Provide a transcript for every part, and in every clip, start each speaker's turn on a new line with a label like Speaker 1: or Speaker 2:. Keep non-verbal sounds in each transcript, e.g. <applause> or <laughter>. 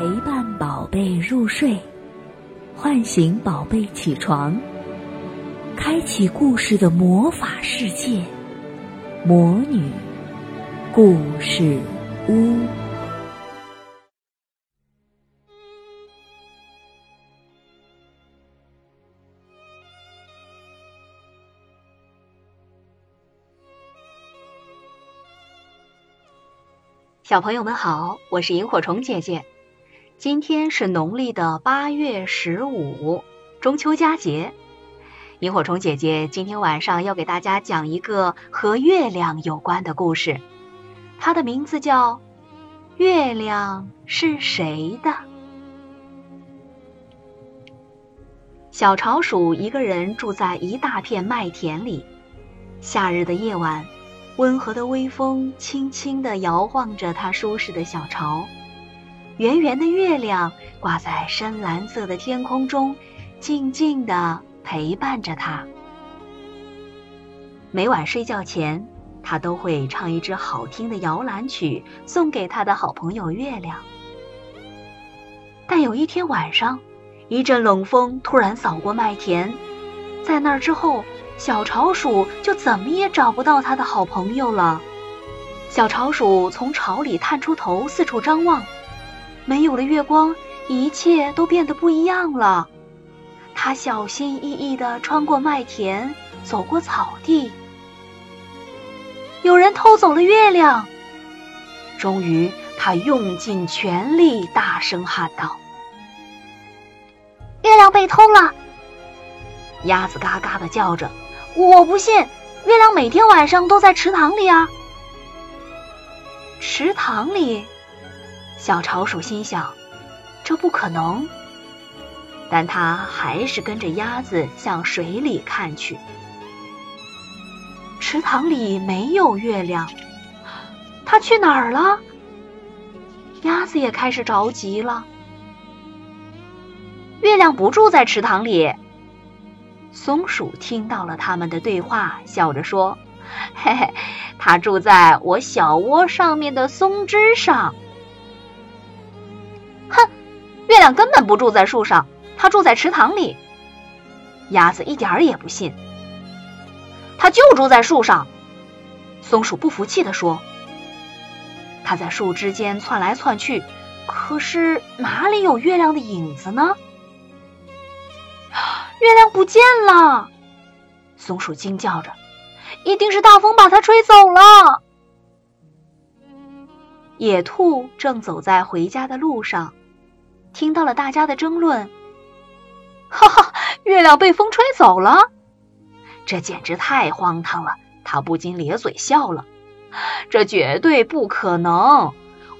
Speaker 1: 陪伴宝贝入睡，唤醒宝贝起床，开启故事的魔法世界——魔女故事屋。
Speaker 2: 小朋友们好，我是萤火虫姐姐。今天是农历的八月十五，中秋佳节。萤火虫姐姐今天晚上要给大家讲一个和月亮有关的故事，它的名字叫《月亮是谁的》。小巢鼠一个人住在一大片麦田里，夏日的夜晚。温和的微风轻轻地摇晃着它舒适的小巢，圆圆的月亮挂在深蓝色的天空中，静静地陪伴着它。每晚睡觉前，他都会唱一支好听的摇篮曲送给他的好朋友月亮。但有一天晚上，一阵冷风突然扫过麦田，在那之后。小巢鼠就怎么也找不到它的好朋友了。小巢鼠从巢里探出头，四处张望。没有了月光，一切都变得不一样了。他小心翼翼地穿过麦田，走过草地。有人偷走了月亮。终于，他用尽全力，大声喊道：“
Speaker 3: 月亮被偷了！”
Speaker 2: 鸭子嘎嘎地叫着。我不信，月亮每天晚上都在池塘里啊！池塘里，小巢鼠心想，这不可能。但它还是跟着鸭子向水里看去。池塘里没有月亮，它去哪儿了？鸭子也开始着急了。月亮不住在池塘里。松鼠听到了他们的对话，笑着说：“嘿嘿，它住在我小窝上面的松枝上。”月亮根本不住在树上，它住在池塘里。鸭子一点儿也不信，它就住在树上。松鼠不服气地说：“它在树枝间窜来窜去，可是哪里有月亮的影子呢？” <gasps> 月亮不见了，松鼠惊叫着：“一定是大风把它吹走了。”野兔正走在回家的路上，听到了大家的争论。<laughs> 哈哈，月亮被风吹走了，这简直太荒唐了！他不禁咧嘴笑了。这绝对不可能！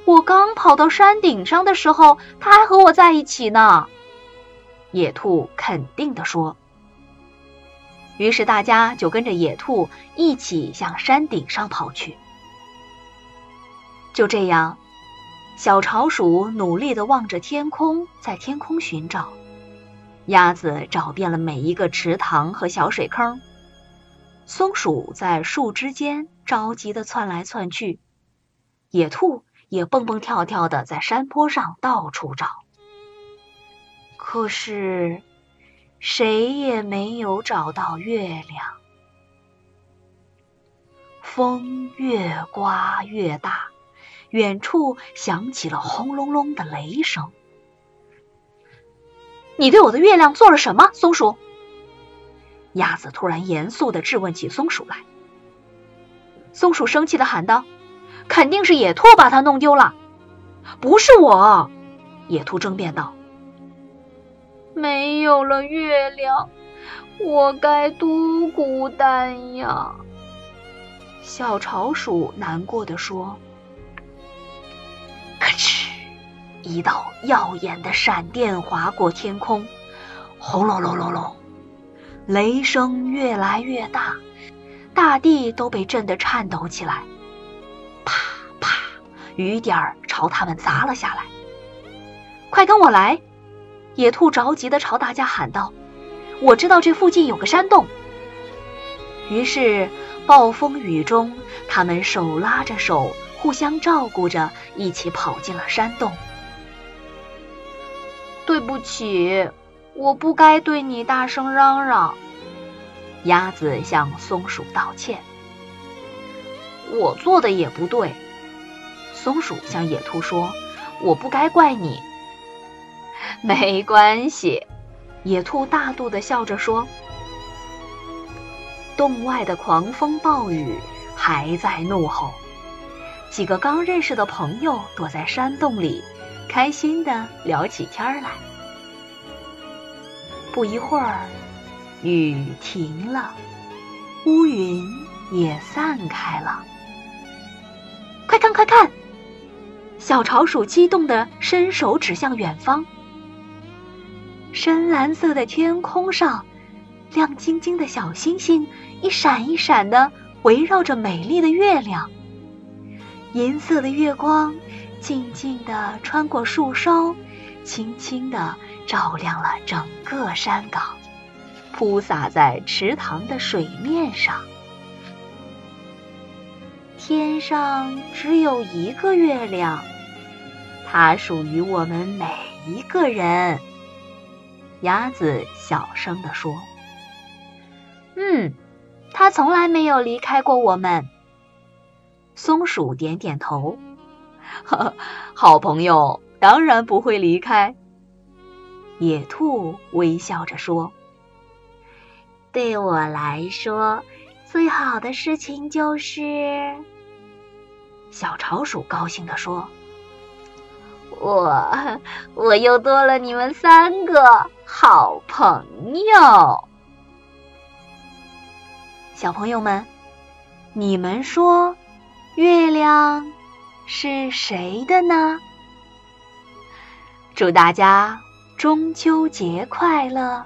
Speaker 2: 我刚跑到山顶上的时候，他还和我在一起呢。野兔肯定地说。于是大家就跟着野兔一起向山顶上跑去。就这样，小巢鼠努力地望着天空，在天空寻找；鸭子找遍了每一个池塘和小水坑；松鼠在树枝间着急地窜来窜去；野兔也蹦蹦跳跳地在山坡上到处找。可是，谁也没有找到月亮。风越刮越大，远处响起了轰隆隆的雷声。你对我的月亮做了什么，松鼠？鸭子突然严肃的质问起松鼠来。松鼠生气的喊道：“肯定是野兔把它弄丢了，不是我。”野兔争辩道。没有了月亮，我该多孤单呀！小巢鼠难过的说。一道耀眼的闪电划过天空，轰隆隆隆隆，雷声越来越大，大地都被震得颤抖起来。啪啪，雨点儿朝他们砸了下来。快跟我来！野兔着急的朝大家喊道：“我知道这附近有个山洞。”于是，暴风雨中，他们手拉着手，互相照顾着，一起跑进了山洞。对不起，我不该对你大声嚷嚷。鸭子向松鼠道歉。我做的也不对。松鼠向野兔说：“我不该怪你。”没关系，野兔大度的笑着说。洞外的狂风暴雨还在怒吼，几个刚认识的朋友躲在山洞里，开心的聊起天来。不一会儿，雨停了，乌云也散开了。快看，快看！小潮鼠激动的伸手指向远方，深蓝色的天空上，亮晶晶的小星星。一闪一闪的围绕着美丽的月亮，银色的月光静静地穿过树梢，轻轻地照亮了整个山岗，铺洒在池塘的水面上。天上只有一个月亮，它属于我们每一个人。鸭子小声地说：“嗯。”他从来没有离开过我们。松鼠点点头，<laughs> 好朋友当然不会离开。野兔微笑着说：“对我来说，最好的事情就是……”小潮鼠高兴地说：“我我又多了你们三个好朋友。”小朋友们，你们说，月亮是谁的呢？祝大家中秋节快乐！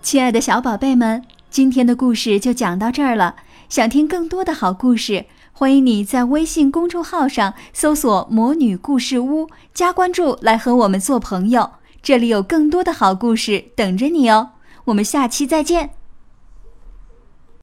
Speaker 3: 亲爱的小宝贝们，今天的故事就讲到这儿了。想听更多的好故事，欢迎你在微信公众号上搜索“魔女故事屋”，加关注来和我们做朋友。这里有更多的好故事等着你哦。我们下期再见。